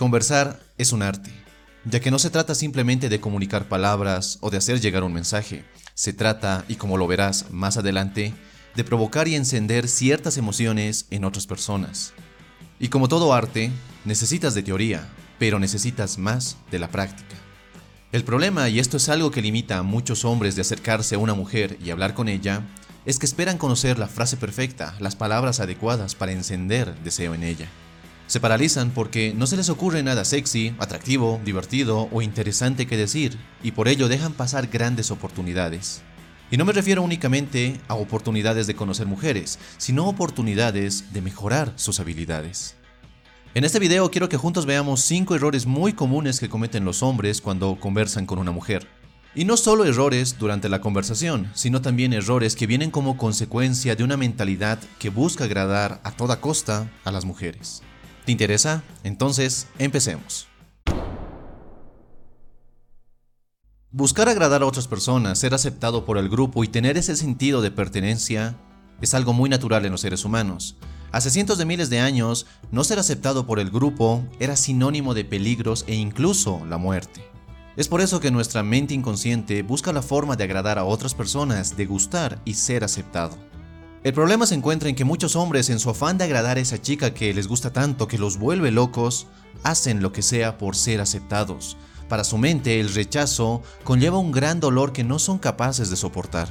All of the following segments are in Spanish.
Conversar es un arte, ya que no se trata simplemente de comunicar palabras o de hacer llegar un mensaje, se trata, y como lo verás más adelante, de provocar y encender ciertas emociones en otras personas. Y como todo arte, necesitas de teoría, pero necesitas más de la práctica. El problema, y esto es algo que limita a muchos hombres de acercarse a una mujer y hablar con ella, es que esperan conocer la frase perfecta, las palabras adecuadas para encender deseo en ella. Se paralizan porque no se les ocurre nada sexy, atractivo, divertido o interesante que decir, y por ello dejan pasar grandes oportunidades. Y no me refiero únicamente a oportunidades de conocer mujeres, sino oportunidades de mejorar sus habilidades. En este video quiero que juntos veamos 5 errores muy comunes que cometen los hombres cuando conversan con una mujer. Y no solo errores durante la conversación, sino también errores que vienen como consecuencia de una mentalidad que busca agradar a toda costa a las mujeres. ¿Te interesa? Entonces, empecemos. Buscar agradar a otras personas, ser aceptado por el grupo y tener ese sentido de pertenencia es algo muy natural en los seres humanos. Hace cientos de miles de años, no ser aceptado por el grupo era sinónimo de peligros e incluso la muerte. Es por eso que nuestra mente inconsciente busca la forma de agradar a otras personas, de gustar y ser aceptado. El problema se encuentra en que muchos hombres, en su afán de agradar a esa chica que les gusta tanto, que los vuelve locos, hacen lo que sea por ser aceptados. Para su mente, el rechazo conlleva un gran dolor que no son capaces de soportar.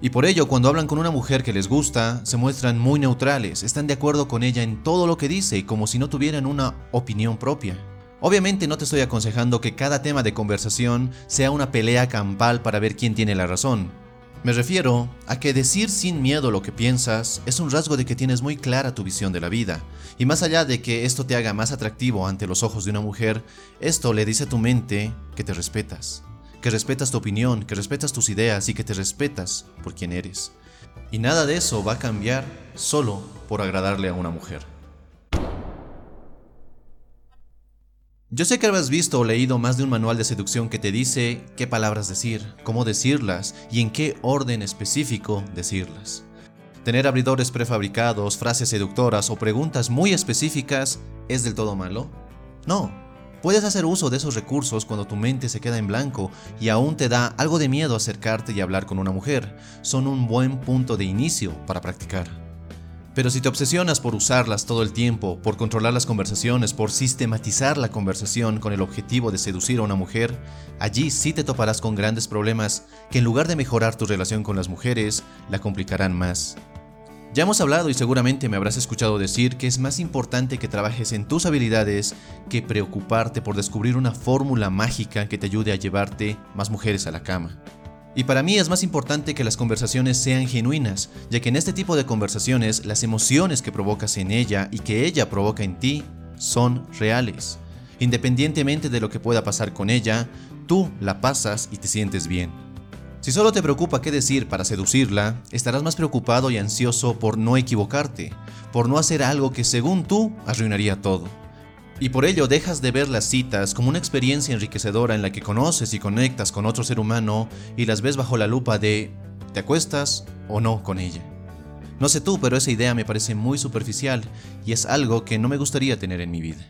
Y por ello, cuando hablan con una mujer que les gusta, se muestran muy neutrales, están de acuerdo con ella en todo lo que dice y como si no tuvieran una opinión propia. Obviamente no te estoy aconsejando que cada tema de conversación sea una pelea campal para ver quién tiene la razón. Me refiero a que decir sin miedo lo que piensas es un rasgo de que tienes muy clara tu visión de la vida. Y más allá de que esto te haga más atractivo ante los ojos de una mujer, esto le dice a tu mente que te respetas que respetas tu opinión, que respetas tus ideas y que te respetas por quien eres. Y nada de eso va a cambiar solo por agradarle a una mujer. Yo sé que habrás visto o leído más de un manual de seducción que te dice qué palabras decir, cómo decirlas y en qué orden específico decirlas. Tener abridores prefabricados, frases seductoras o preguntas muy específicas es del todo malo? No, Puedes hacer uso de esos recursos cuando tu mente se queda en blanco y aún te da algo de miedo acercarte y hablar con una mujer. Son un buen punto de inicio para practicar. Pero si te obsesionas por usarlas todo el tiempo, por controlar las conversaciones, por sistematizar la conversación con el objetivo de seducir a una mujer, allí sí te toparás con grandes problemas que en lugar de mejorar tu relación con las mujeres, la complicarán más. Ya hemos hablado y seguramente me habrás escuchado decir que es más importante que trabajes en tus habilidades que preocuparte por descubrir una fórmula mágica que te ayude a llevarte más mujeres a la cama. Y para mí es más importante que las conversaciones sean genuinas, ya que en este tipo de conversaciones las emociones que provocas en ella y que ella provoca en ti son reales. Independientemente de lo que pueda pasar con ella, tú la pasas y te sientes bien. Si solo te preocupa qué decir para seducirla, estarás más preocupado y ansioso por no equivocarte, por no hacer algo que según tú arruinaría todo. Y por ello dejas de ver las citas como una experiencia enriquecedora en la que conoces y conectas con otro ser humano y las ves bajo la lupa de ¿te acuestas o no con ella? No sé tú, pero esa idea me parece muy superficial y es algo que no me gustaría tener en mi vida.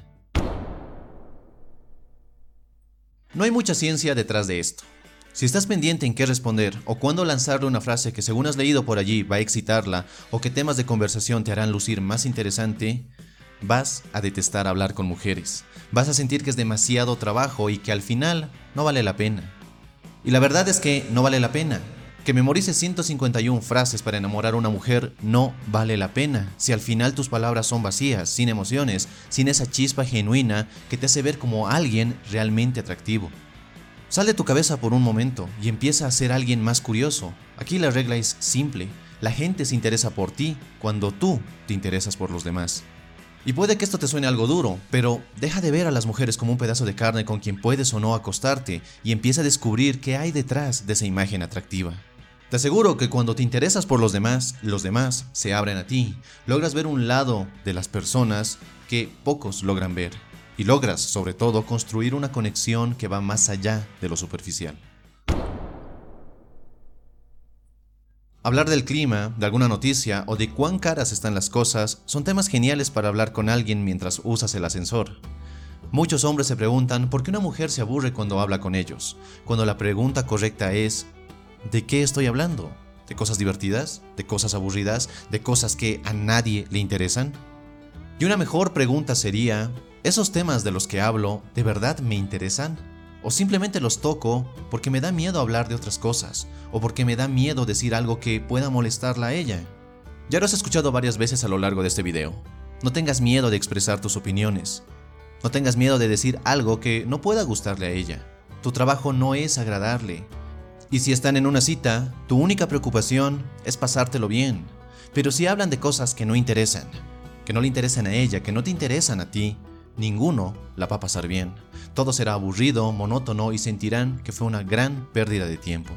No hay mucha ciencia detrás de esto. Si estás pendiente en qué responder o cuándo lanzarle una frase que según has leído por allí va a excitarla o qué temas de conversación te harán lucir más interesante, vas a detestar hablar con mujeres. Vas a sentir que es demasiado trabajo y que al final no vale la pena. Y la verdad es que no vale la pena. Que memorices 151 frases para enamorar a una mujer no vale la pena si al final tus palabras son vacías, sin emociones, sin esa chispa genuina que te hace ver como alguien realmente atractivo. Sal de tu cabeza por un momento y empieza a ser alguien más curioso. Aquí la regla es simple. La gente se interesa por ti cuando tú te interesas por los demás. Y puede que esto te suene algo duro, pero deja de ver a las mujeres como un pedazo de carne con quien puedes o no acostarte y empieza a descubrir qué hay detrás de esa imagen atractiva. Te aseguro que cuando te interesas por los demás, los demás se abren a ti. Logras ver un lado de las personas que pocos logran ver y logras, sobre todo, construir una conexión que va más allá de lo superficial. Hablar del clima, de alguna noticia o de cuán caras están las cosas son temas geniales para hablar con alguien mientras usas el ascensor. Muchos hombres se preguntan por qué una mujer se aburre cuando habla con ellos, cuando la pregunta correcta es, ¿de qué estoy hablando? ¿De cosas divertidas? ¿De cosas aburridas? ¿De cosas que a nadie le interesan? Y una mejor pregunta sería, ¿esos temas de los que hablo de verdad me interesan? ¿O simplemente los toco porque me da miedo hablar de otras cosas? ¿O porque me da miedo decir algo que pueda molestarla a ella? Ya lo has escuchado varias veces a lo largo de este video. No tengas miedo de expresar tus opiniones. No tengas miedo de decir algo que no pueda gustarle a ella. Tu trabajo no es agradarle. Y si están en una cita, tu única preocupación es pasártelo bien. Pero si hablan de cosas que no interesan, que no le interesan a ella, que no te interesan a ti, ninguno la va a pasar bien. Todo será aburrido, monótono y sentirán que fue una gran pérdida de tiempo.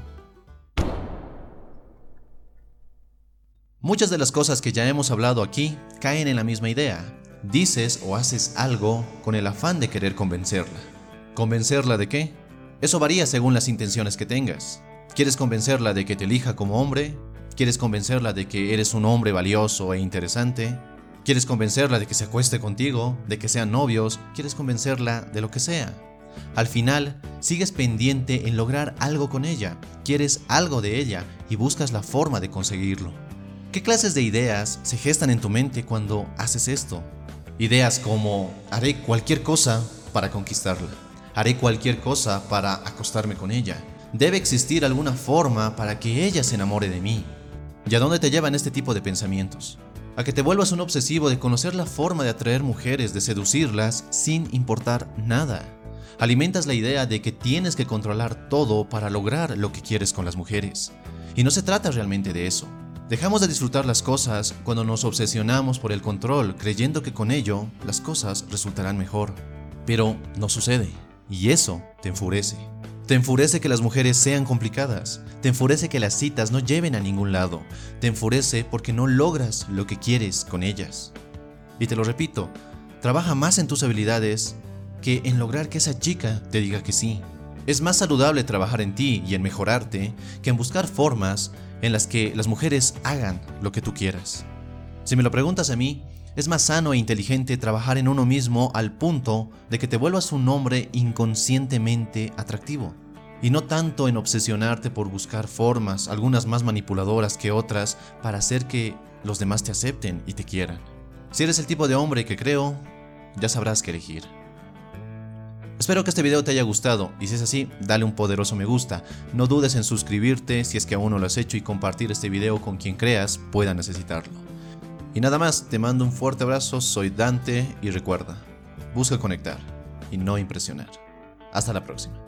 Muchas de las cosas que ya hemos hablado aquí caen en la misma idea. Dices o haces algo con el afán de querer convencerla. ¿Convencerla de qué? Eso varía según las intenciones que tengas. ¿Quieres convencerla de que te elija como hombre? ¿Quieres convencerla de que eres un hombre valioso e interesante? ¿Quieres convencerla de que se acueste contigo? ¿De que sean novios? ¿Quieres convencerla de lo que sea? Al final, sigues pendiente en lograr algo con ella, quieres algo de ella y buscas la forma de conseguirlo. ¿Qué clases de ideas se gestan en tu mente cuando haces esto? Ideas como haré cualquier cosa para conquistarla. Haré cualquier cosa para acostarme con ella. Debe existir alguna forma para que ella se enamore de mí. ¿Y a dónde te llevan este tipo de pensamientos? A que te vuelvas un obsesivo de conocer la forma de atraer mujeres, de seducirlas sin importar nada. Alimentas la idea de que tienes que controlar todo para lograr lo que quieres con las mujeres. Y no se trata realmente de eso. Dejamos de disfrutar las cosas cuando nos obsesionamos por el control, creyendo que con ello las cosas resultarán mejor. Pero no sucede, y eso te enfurece. Te enfurece que las mujeres sean complicadas, te enfurece que las citas no lleven a ningún lado, te enfurece porque no logras lo que quieres con ellas. Y te lo repito, trabaja más en tus habilidades que en lograr que esa chica te diga que sí. Es más saludable trabajar en ti y en mejorarte que en buscar formas en las que las mujeres hagan lo que tú quieras. Si me lo preguntas a mí, es más sano e inteligente trabajar en uno mismo al punto de que te vuelvas un hombre inconscientemente atractivo, y no tanto en obsesionarte por buscar formas, algunas más manipuladoras que otras, para hacer que los demás te acepten y te quieran. Si eres el tipo de hombre que creo, ya sabrás qué elegir. Espero que este video te haya gustado y si es así, dale un poderoso me gusta. No dudes en suscribirte si es que aún no lo has hecho y compartir este video con quien creas pueda necesitarlo. Y nada más, te mando un fuerte abrazo, soy Dante y recuerda, busca conectar y no impresionar. Hasta la próxima.